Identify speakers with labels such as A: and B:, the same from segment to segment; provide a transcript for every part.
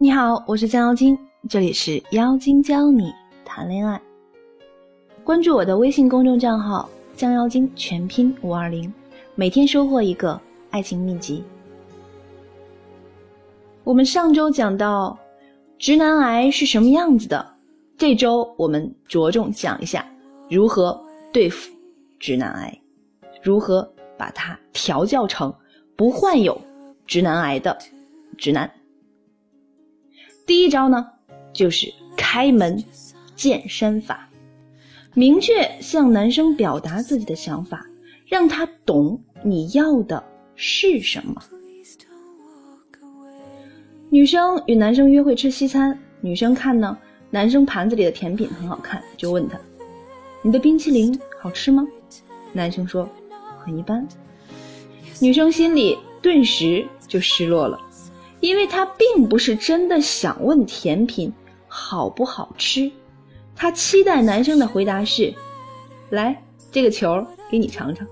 A: 你好，我是江妖精，这里是妖精教你谈恋爱。关注我的微信公众账号“江妖精”，全拼五二零，每天收获一个爱情秘籍。我们上周讲到直男癌是什么样子的，这周我们着重讲一下如何对付直男癌，如何把它调教成不患有直男癌的直男。第一招呢，就是开门见山法，明确向男生表达自己的想法，让他懂你要的是什么。女生与男生约会吃西餐，女生看呢，男生盘子里的甜品很好看，就问他：“你的冰淇淋好吃吗？”男生说：“很一般。”女生心里顿时就失落了。因为他并不是真的想问甜品好不好吃，他期待男生的回答是：“来，这个球给你尝尝。”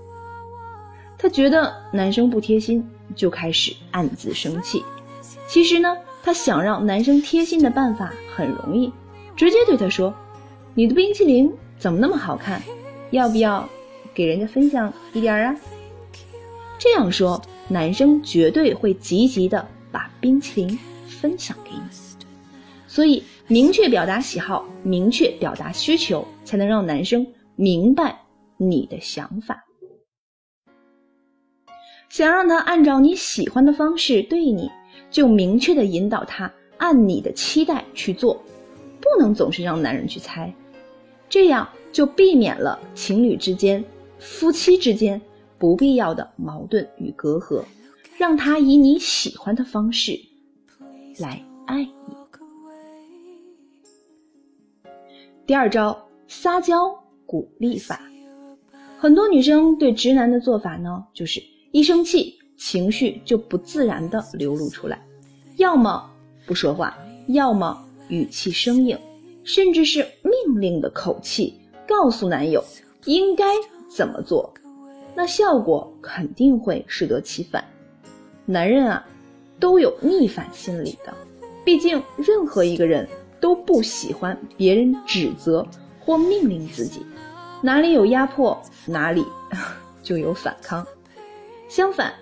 A: 他觉得男生不贴心，就开始暗自生气。其实呢，他想让男生贴心的办法很容易，直接对他说：“你的冰淇淋怎么那么好看？要不要给人家分享一点啊？”这样说，男生绝对会积极的。把冰淇淋分享给你，所以明确表达喜好，明确表达需求，才能让男生明白你的想法。想让他按照你喜欢的方式对你，就明确的引导他按你的期待去做，不能总是让男人去猜，这样就避免了情侣之间、夫妻之间不必要的矛盾与隔阂。让他以你喜欢的方式来爱你。第二招，撒娇鼓励法。很多女生对直男的做法呢，就是一生气，情绪就不自然的流露出来，要么不说话，要么语气生硬，甚至是命令的口气，告诉男友应该怎么做，那效果肯定会适得其反。男人啊，都有逆反心理的，毕竟任何一个人都不喜欢别人指责或命令自己，哪里有压迫，哪里 就有反抗。相反，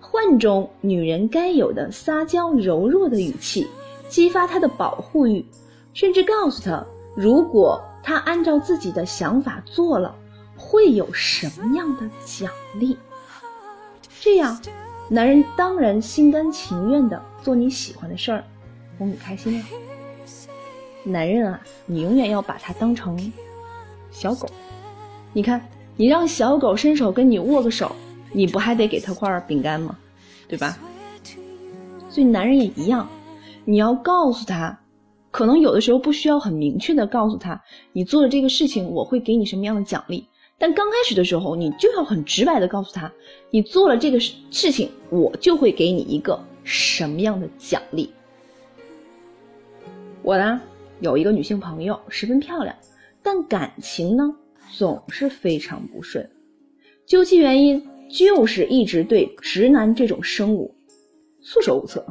A: 换种女人该有的撒娇柔弱的语气，激发她的保护欲，甚至告诉她，如果她按照自己的想法做了，会有什么样的奖励，这样。男人当然心甘情愿的做你喜欢的事儿，哄你开心了。男人啊，你永远要把他当成小狗。你看，你让小狗伸手跟你握个手，你不还得给他块饼干吗？对吧？所以男人也一样，你要告诉他，可能有的时候不需要很明确的告诉他，你做的这个事情我会给你什么样的奖励。但刚开始的时候，你就要很直白的告诉他，你做了这个事情，我就会给你一个什么样的奖励。我呢有一个女性朋友，十分漂亮，但感情呢总是非常不顺，究其原因，就是一直对直男这种生物束手无策。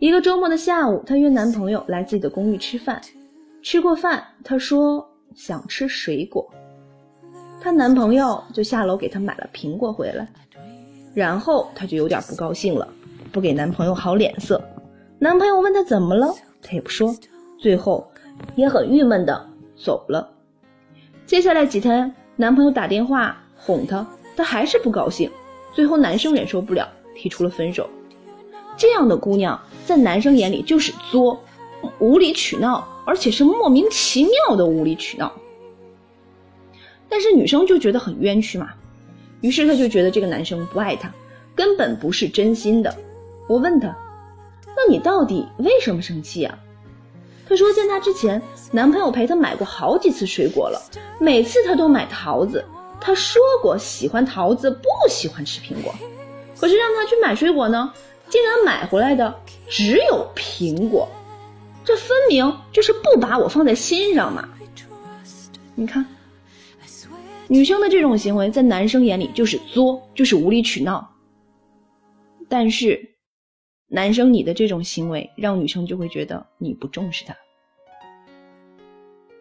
A: 一个周末的下午，她约男朋友来自己的公寓吃饭，吃过饭，她说想吃水果。她男朋友就下楼给她买了苹果回来，然后她就有点不高兴了，不给男朋友好脸色。男朋友问她怎么了，她也不说，最后也很郁闷的走了。接下来几天，男朋友打电话哄她，她还是不高兴。最后男生忍受不了，提出了分手。这样的姑娘在男生眼里就是作、无理取闹，而且是莫名其妙的无理取闹。但是女生就觉得很冤屈嘛，于是她就觉得这个男生不爱她，根本不是真心的。我问她，那你到底为什么生气啊？她说见他之前，男朋友陪她买过好几次水果了，每次他都买桃子。他说过喜欢桃子，不喜欢吃苹果。可是让他去买水果呢，竟然买回来的只有苹果，这分明就是不把我放在心上嘛！你看。女生的这种行为在男生眼里就是作，就是无理取闹。但是，男生你的这种行为，让女生就会觉得你不重视她。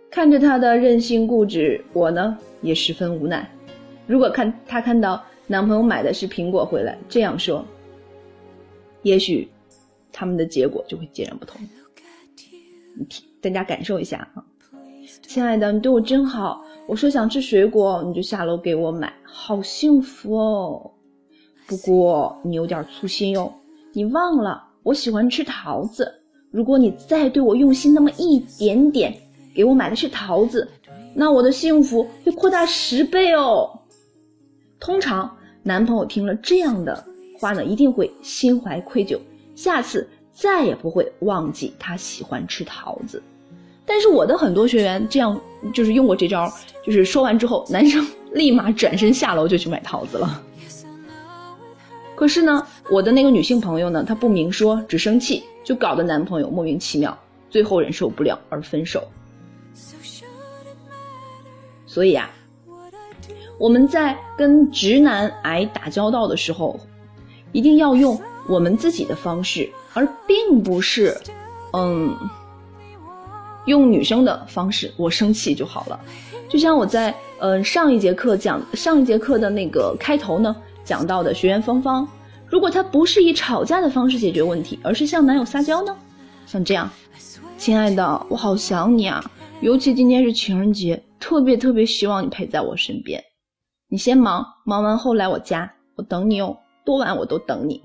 A: 看着他的任性固执，我呢也十分无奈。如果看他看到男朋友买的是苹果回来，这样说，也许他们的结果就会截然不同。大家感受一下啊，亲爱的，你对我真好。我说想吃水果，你就下楼给我买，好幸福哦。不过你有点粗心哟，你忘了我喜欢吃桃子。如果你再对我用心那么一点点。给我买的是桃子，那我的幸福会扩大十倍哦。通常男朋友听了这样的话呢，一定会心怀愧疚，下次再也不会忘记他喜欢吃桃子。但是我的很多学员这样就是用过这招，就是说完之后，男生立马转身下楼就去买桃子了。可是呢，我的那个女性朋友呢，她不明说，只生气，就搞得男朋友莫名其妙，最后忍受不了而分手。所以啊，我们在跟直男癌打交道的时候，一定要用我们自己的方式，而并不是，嗯，用女生的方式。我生气就好了。就像我在呃上一节课讲上一节课的那个开头呢讲到的学员芳芳，如果她不是以吵架的方式解决问题，而是向男友撒娇呢，像这样，亲爱的，我好想你啊，尤其今天是情人节。特别特别希望你陪在我身边，你先忙，忙完后来我家，我等你哦，多晚我都等你。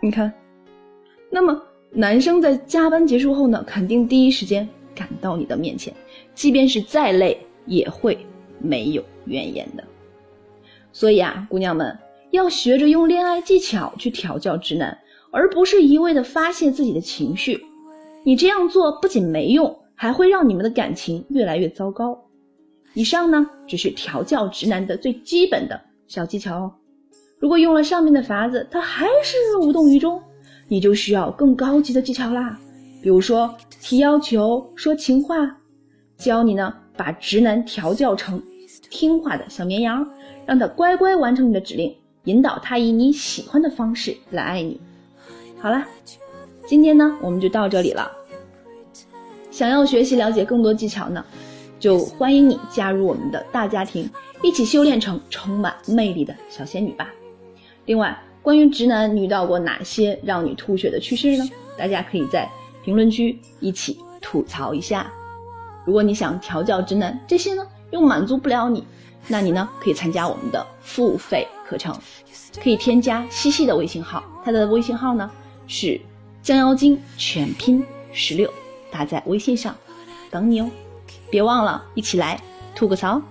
A: 你看，那么男生在加班结束后呢，肯定第一时间赶到你的面前，即便是再累，也会没有怨言的。所以啊，姑娘们要学着用恋爱技巧去调教直男，而不是一味的发泄自己的情绪。你这样做不仅没用。还会让你们的感情越来越糟糕。以上呢，只是调教直男的最基本的小技巧哦。如果用了上面的法子，他还是无动于衷，你就需要更高级的技巧啦。比如说提要求、说情话，教你呢把直男调教成听话的小绵羊，让他乖乖完成你的指令，引导他以你喜欢的方式来爱你。好啦，今天呢我们就到这里了。想要学习了解更多技巧呢，就欢迎你加入我们的大家庭，一起修炼成充满魅力的小仙女吧。另外，关于直男，遇到过哪些让你吐血的趣事呢？大家可以在评论区一起吐槽一下。如果你想调教直男，这些呢又满足不了你，那你呢可以参加我们的付费课程，可以添加西西的微信号，他的微信号呢是降妖精全拼十六。打在微信上，等你哦！别忘了一起来吐个槽。